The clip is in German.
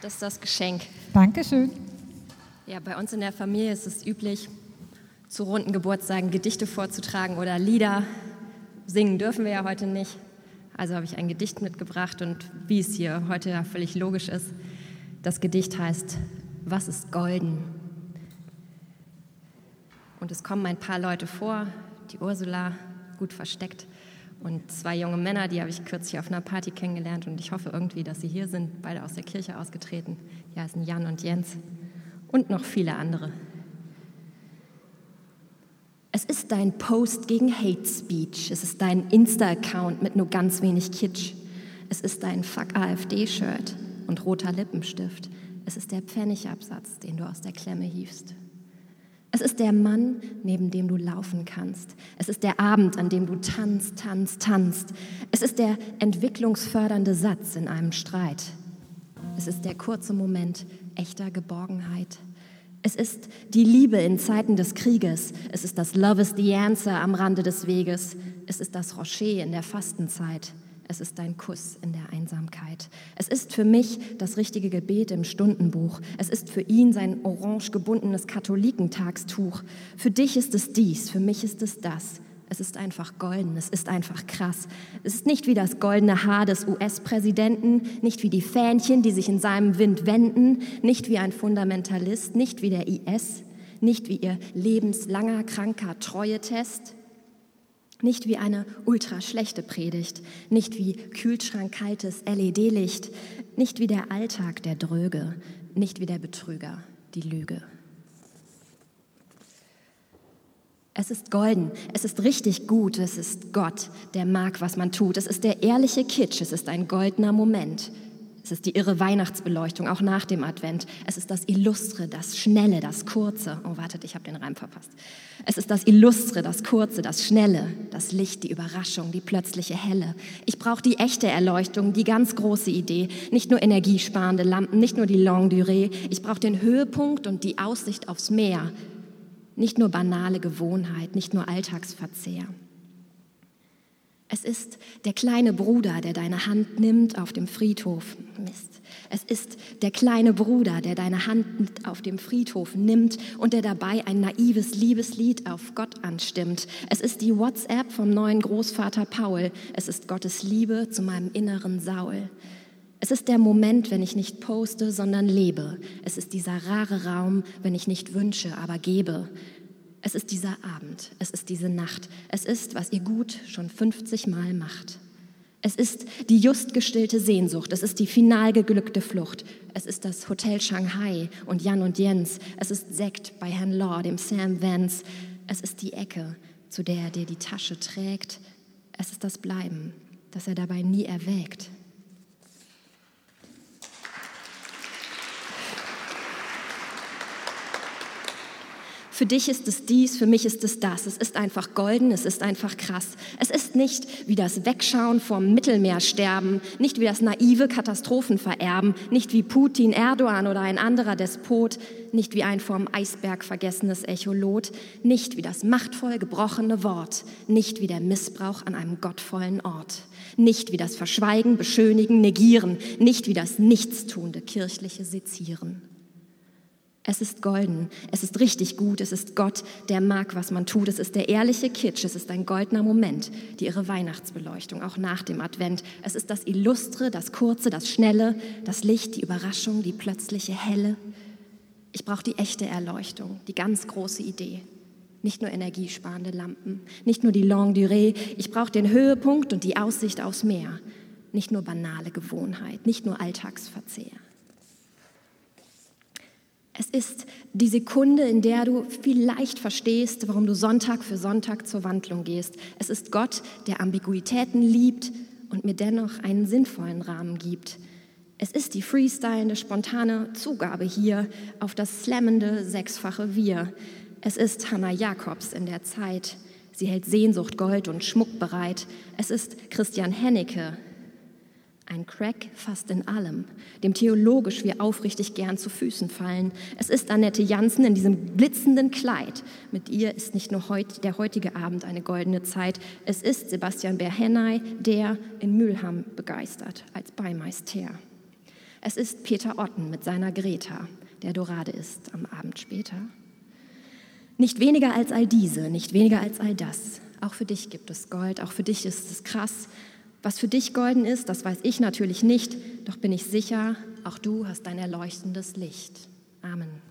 das ist das Geschenk. Dankeschön. Ja, bei uns in der Familie ist es üblich, zu runden Geburtstagen Gedichte vorzutragen oder Lieder. Singen dürfen wir ja heute nicht. Also habe ich ein Gedicht mitgebracht und wie es hier heute ja völlig logisch ist, das Gedicht heißt Was ist golden? Und es kommen ein paar Leute vor, die Ursula gut versteckt und zwei junge Männer, die habe ich kürzlich auf einer Party kennengelernt und ich hoffe irgendwie, dass sie hier sind, beide aus der Kirche ausgetreten. Die heißen Jan und Jens und noch viele andere. Es ist dein Post gegen Hate Speech. Es ist dein Insta-Account mit nur ganz wenig Kitsch. Es ist dein Fuck AfD-Shirt und roter Lippenstift. Es ist der Pfennigabsatz, den du aus der Klemme hiefst. Es ist der Mann, neben dem du laufen kannst. Es ist der Abend, an dem du tanzt, tanzt, tanzt. Es ist der entwicklungsfördernde Satz in einem Streit. Es ist der kurze Moment echter Geborgenheit. Es ist die Liebe in Zeiten des Krieges. Es ist das Love is the answer am Rande des Weges. Es ist das Rocher in der Fastenzeit. Es ist dein Kuss in der Einsamkeit. Es ist für mich das richtige Gebet im Stundenbuch. Es ist für ihn sein orange gebundenes Katholikentagstuch. Für dich ist es dies, für mich ist es das. Es ist einfach golden, es ist einfach krass. Es ist nicht wie das goldene Haar des US-Präsidenten, nicht wie die Fähnchen, die sich in seinem Wind wenden, nicht wie ein Fundamentalist, nicht wie der IS, nicht wie ihr lebenslanger kranker Treuetest. Nicht wie eine ultraschlechte Predigt, nicht wie kühlschrankkaltes LED-Licht, nicht wie der Alltag der Dröge, nicht wie der Betrüger, die Lüge. Es ist golden, es ist richtig gut, es ist Gott, der mag, was man tut. Es ist der ehrliche Kitsch, es ist ein goldener Moment. Es ist die irre Weihnachtsbeleuchtung, auch nach dem Advent. Es ist das Illustre, das Schnelle, das Kurze. Oh, wartet, ich habe den Reim verpasst. Es ist das Illustre, das Kurze, das Schnelle, das Licht, die Überraschung, die plötzliche Helle. Ich brauche die echte Erleuchtung, die ganz große Idee. Nicht nur energiesparende Lampen, nicht nur die Longue Durée. Ich brauche den Höhepunkt und die Aussicht aufs Meer. Nicht nur banale Gewohnheit, nicht nur Alltagsverzehr. Es ist der kleine Bruder, der deine Hand nimmt auf dem Friedhof. Mist. Es ist der kleine Bruder, der deine Hand auf dem Friedhof nimmt und der dabei ein naives Liebeslied auf Gott anstimmt. Es ist die WhatsApp vom neuen Großvater Paul. Es ist Gottes Liebe zu meinem inneren Saul. Es ist der Moment, wenn ich nicht poste, sondern lebe. Es ist dieser rare Raum, wenn ich nicht wünsche, aber gebe. Es ist dieser Abend, es ist diese Nacht, es ist, was ihr gut schon 50 Mal macht. Es ist die just gestillte Sehnsucht, es ist die final geglückte Flucht, es ist das Hotel Shanghai und Jan und Jens, es ist Sekt bei Herrn Law, dem Sam Vance, es ist die Ecke, zu der er dir die Tasche trägt, es ist das Bleiben, das er dabei nie erwägt. Für dich ist es dies, für mich ist es das. Es ist einfach golden, es ist einfach krass. Es ist nicht wie das Wegschauen vom Mittelmeersterben, nicht wie das naive Katastrophenvererben, nicht wie Putin, Erdogan oder ein anderer Despot, nicht wie ein vom Eisberg vergessenes Echolot, nicht wie das machtvoll gebrochene Wort, nicht wie der Missbrauch an einem gottvollen Ort, nicht wie das Verschweigen, Beschönigen, Negieren, nicht wie das nichtstuende kirchliche Sezieren. Es ist golden, es ist richtig gut, es ist Gott, der mag, was man tut, es ist der ehrliche Kitsch, es ist ein goldener Moment, die ihre Weihnachtsbeleuchtung, auch nach dem Advent. Es ist das Illustre, das Kurze, das Schnelle, das Licht, die Überraschung, die plötzliche Helle. Ich brauche die echte Erleuchtung, die ganz große Idee. Nicht nur energiesparende Lampen, nicht nur die Longue Durée, ich brauche den Höhepunkt und die Aussicht aufs Meer. Nicht nur banale Gewohnheit, nicht nur Alltagsverzehr. Es ist die Sekunde, in der du vielleicht verstehst, warum du Sonntag für Sonntag zur Wandlung gehst. Es ist Gott, der Ambiguitäten liebt und mir dennoch einen sinnvollen Rahmen gibt. Es ist die freestylende, spontane Zugabe hier auf das slammende sechsfache Wir. Es ist Hannah Jacobs in der Zeit. Sie hält Sehnsucht, Gold und Schmuck bereit. Es ist Christian Hennecke, ein Crack fast in allem, dem theologisch wir aufrichtig gern zu Füßen fallen. Es ist Annette Janssen in diesem blitzenden Kleid. Mit ihr ist nicht nur heut, der heutige Abend eine goldene Zeit. Es ist Sebastian Berhenay, der in Mülheim begeistert als Beimeister. Es ist Peter Otten mit seiner Greta, der Dorade ist am Abend später. Nicht weniger als all diese, nicht weniger als all das. Auch für dich gibt es Gold, auch für dich ist es krass. Was für dich golden ist, das weiß ich natürlich nicht, doch bin ich sicher, auch du hast dein erleuchtendes Licht. Amen.